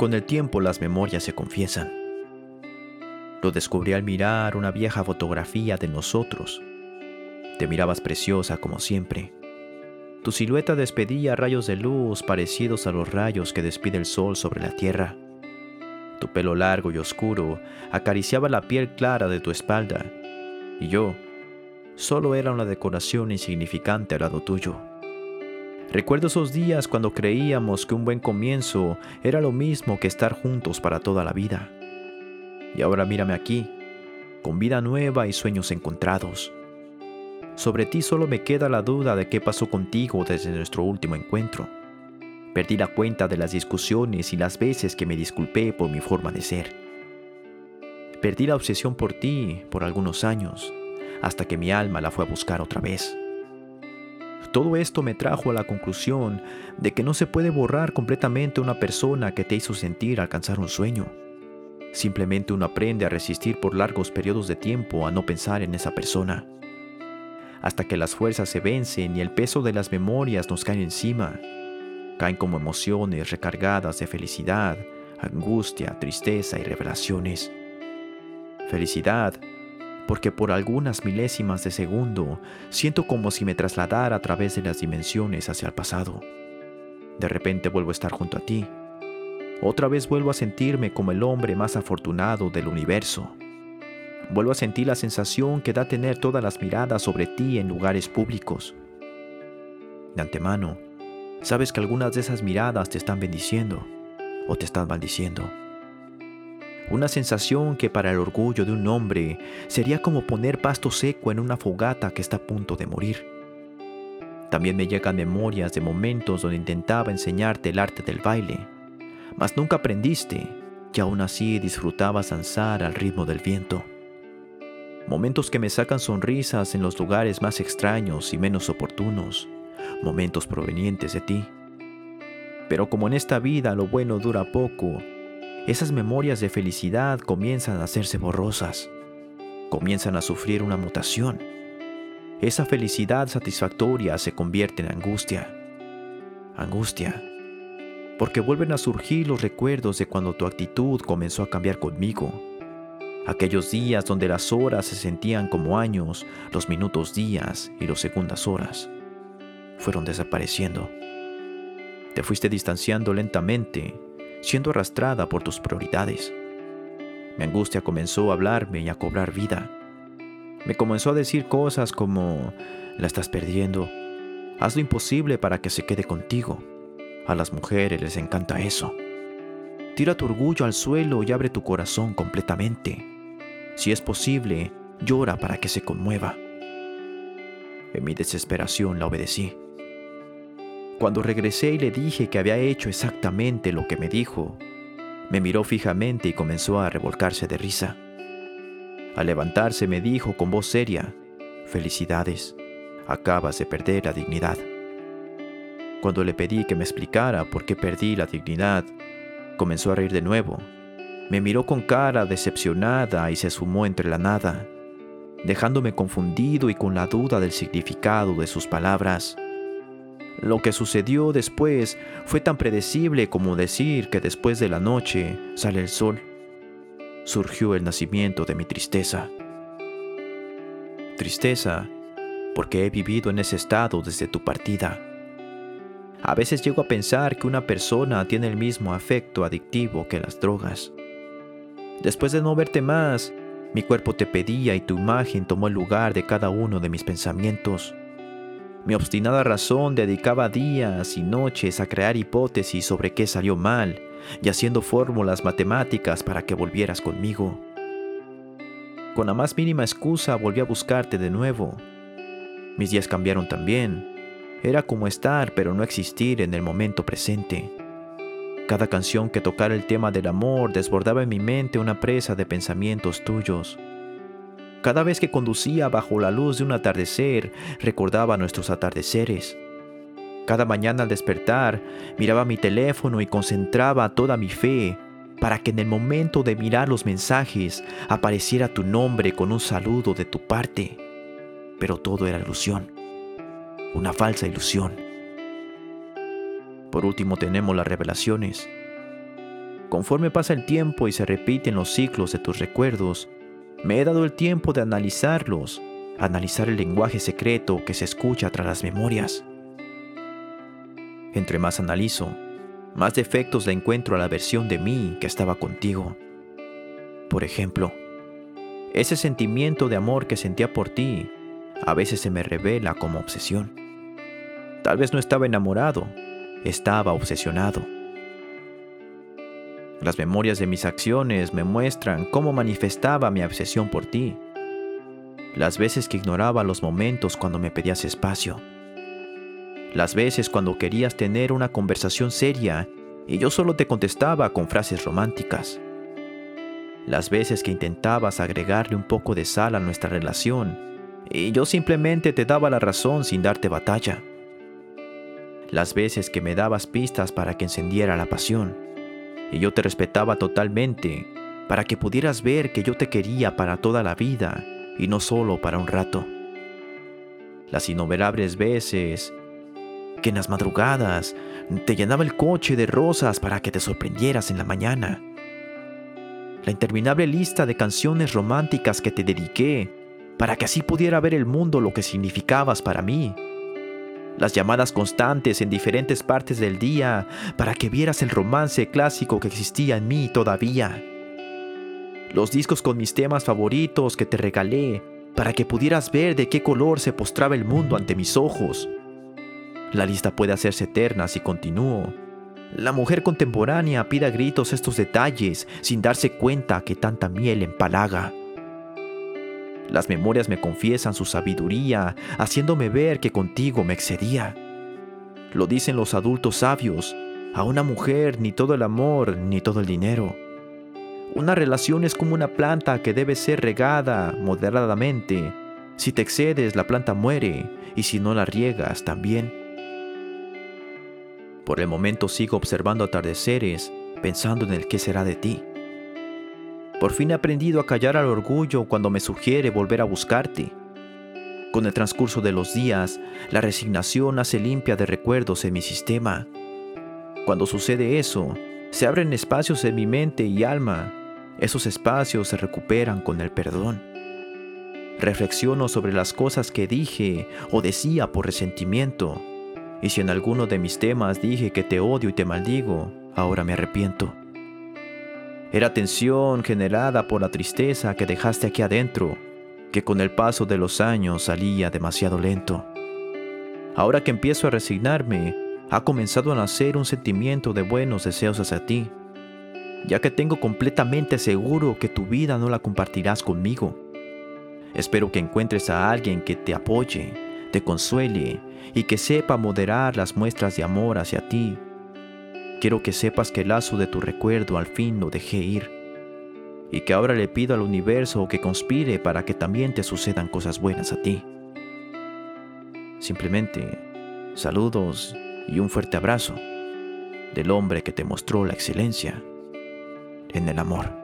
Con el tiempo las memorias se confiesan. Lo descubrí al mirar una vieja fotografía de nosotros. Te mirabas preciosa como siempre. Tu silueta despedía rayos de luz parecidos a los rayos que despide el sol sobre la tierra. Tu pelo largo y oscuro acariciaba la piel clara de tu espalda, y yo solo era una decoración insignificante al lado tuyo. Recuerdo esos días cuando creíamos que un buen comienzo era lo mismo que estar juntos para toda la vida. Y ahora mírame aquí, con vida nueva y sueños encontrados. Sobre ti solo me queda la duda de qué pasó contigo desde nuestro último encuentro. Perdí la cuenta de las discusiones y las veces que me disculpé por mi forma de ser. Perdí la obsesión por ti por algunos años, hasta que mi alma la fue a buscar otra vez. Todo esto me trajo a la conclusión de que no se puede borrar completamente una persona que te hizo sentir alcanzar un sueño. Simplemente uno aprende a resistir por largos periodos de tiempo a no pensar en esa persona. Hasta que las fuerzas se vencen y el peso de las memorias nos cae encima. Caen como emociones recargadas de felicidad, angustia, tristeza y revelaciones. Felicidad porque por algunas milésimas de segundo siento como si me trasladara a través de las dimensiones hacia el pasado. De repente vuelvo a estar junto a ti. Otra vez vuelvo a sentirme como el hombre más afortunado del universo. Vuelvo a sentir la sensación que da tener todas las miradas sobre ti en lugares públicos. De antemano, sabes que algunas de esas miradas te están bendiciendo o te están maldiciendo. Una sensación que para el orgullo de un hombre sería como poner pasto seco en una fogata que está a punto de morir. También me llegan memorias de momentos donde intentaba enseñarte el arte del baile, mas nunca aprendiste y aún así disfrutabas danzar al ritmo del viento. Momentos que me sacan sonrisas en los lugares más extraños y menos oportunos, momentos provenientes de ti. Pero como en esta vida lo bueno dura poco, esas memorias de felicidad comienzan a hacerse borrosas, comienzan a sufrir una mutación. Esa felicidad satisfactoria se convierte en angustia. Angustia. Porque vuelven a surgir los recuerdos de cuando tu actitud comenzó a cambiar conmigo. Aquellos días donde las horas se sentían como años, los minutos días y los segundas horas fueron desapareciendo. Te fuiste distanciando lentamente siendo arrastrada por tus prioridades. Mi angustia comenzó a hablarme y a cobrar vida. Me comenzó a decir cosas como, la estás perdiendo, haz lo imposible para que se quede contigo. A las mujeres les encanta eso. Tira tu orgullo al suelo y abre tu corazón completamente. Si es posible, llora para que se conmueva. En mi desesperación la obedecí. Cuando regresé y le dije que había hecho exactamente lo que me dijo, me miró fijamente y comenzó a revolcarse de risa. Al levantarse me dijo con voz seria, Felicidades, acabas de perder la dignidad. Cuando le pedí que me explicara por qué perdí la dignidad, comenzó a reír de nuevo. Me miró con cara decepcionada y se sumó entre la nada, dejándome confundido y con la duda del significado de sus palabras. Lo que sucedió después fue tan predecible como decir que después de la noche sale el sol. Surgió el nacimiento de mi tristeza. Tristeza porque he vivido en ese estado desde tu partida. A veces llego a pensar que una persona tiene el mismo afecto adictivo que las drogas. Después de no verte más, mi cuerpo te pedía y tu imagen tomó el lugar de cada uno de mis pensamientos. Mi obstinada razón dedicaba días y noches a crear hipótesis sobre qué salió mal y haciendo fórmulas matemáticas para que volvieras conmigo. Con la más mínima excusa volví a buscarte de nuevo. Mis días cambiaron también. Era como estar pero no existir en el momento presente. Cada canción que tocara el tema del amor desbordaba en mi mente una presa de pensamientos tuyos. Cada vez que conducía bajo la luz de un atardecer, recordaba nuestros atardeceres. Cada mañana al despertar, miraba mi teléfono y concentraba toda mi fe para que en el momento de mirar los mensajes apareciera tu nombre con un saludo de tu parte. Pero todo era ilusión, una falsa ilusión. Por último tenemos las revelaciones. Conforme pasa el tiempo y se repiten los ciclos de tus recuerdos, me he dado el tiempo de analizarlos, analizar el lenguaje secreto que se escucha tras las memorias. Entre más analizo, más defectos le encuentro a la versión de mí que estaba contigo. Por ejemplo, ese sentimiento de amor que sentía por ti a veces se me revela como obsesión. Tal vez no estaba enamorado, estaba obsesionado. Las memorias de mis acciones me muestran cómo manifestaba mi obsesión por ti. Las veces que ignoraba los momentos cuando me pedías espacio. Las veces cuando querías tener una conversación seria y yo solo te contestaba con frases románticas. Las veces que intentabas agregarle un poco de sal a nuestra relación y yo simplemente te daba la razón sin darte batalla. Las veces que me dabas pistas para que encendiera la pasión y yo te respetaba totalmente para que pudieras ver que yo te quería para toda la vida y no solo para un rato. Las innumerables veces que en las madrugadas te llenaba el coche de rosas para que te sorprendieras en la mañana. La interminable lista de canciones románticas que te dediqué para que así pudiera ver el mundo lo que significabas para mí. Las llamadas constantes en diferentes partes del día para que vieras el romance clásico que existía en mí todavía. Los discos con mis temas favoritos que te regalé para que pudieras ver de qué color se postraba el mundo ante mis ojos. La lista puede hacerse eterna si continúo. La mujer contemporánea pide a gritos estos detalles sin darse cuenta que tanta miel empalaga. Las memorias me confiesan su sabiduría, haciéndome ver que contigo me excedía. Lo dicen los adultos sabios, a una mujer ni todo el amor ni todo el dinero. Una relación es como una planta que debe ser regada moderadamente. Si te excedes, la planta muere, y si no la riegas, también. Por el momento sigo observando atardeceres, pensando en el qué será de ti. Por fin he aprendido a callar al orgullo cuando me sugiere volver a buscarte. Con el transcurso de los días, la resignación hace limpia de recuerdos en mi sistema. Cuando sucede eso, se abren espacios en mi mente y alma. Esos espacios se recuperan con el perdón. Reflexiono sobre las cosas que dije o decía por resentimiento y si en alguno de mis temas dije que te odio y te maldigo, ahora me arrepiento. Era tensión generada por la tristeza que dejaste aquí adentro, que con el paso de los años salía demasiado lento. Ahora que empiezo a resignarme, ha comenzado a nacer un sentimiento de buenos deseos hacia ti, ya que tengo completamente seguro que tu vida no la compartirás conmigo. Espero que encuentres a alguien que te apoye, te consuele y que sepa moderar las muestras de amor hacia ti. Quiero que sepas que el lazo de tu recuerdo al fin lo dejé ir y que ahora le pido al universo que conspire para que también te sucedan cosas buenas a ti. Simplemente saludos y un fuerte abrazo del hombre que te mostró la excelencia en el amor.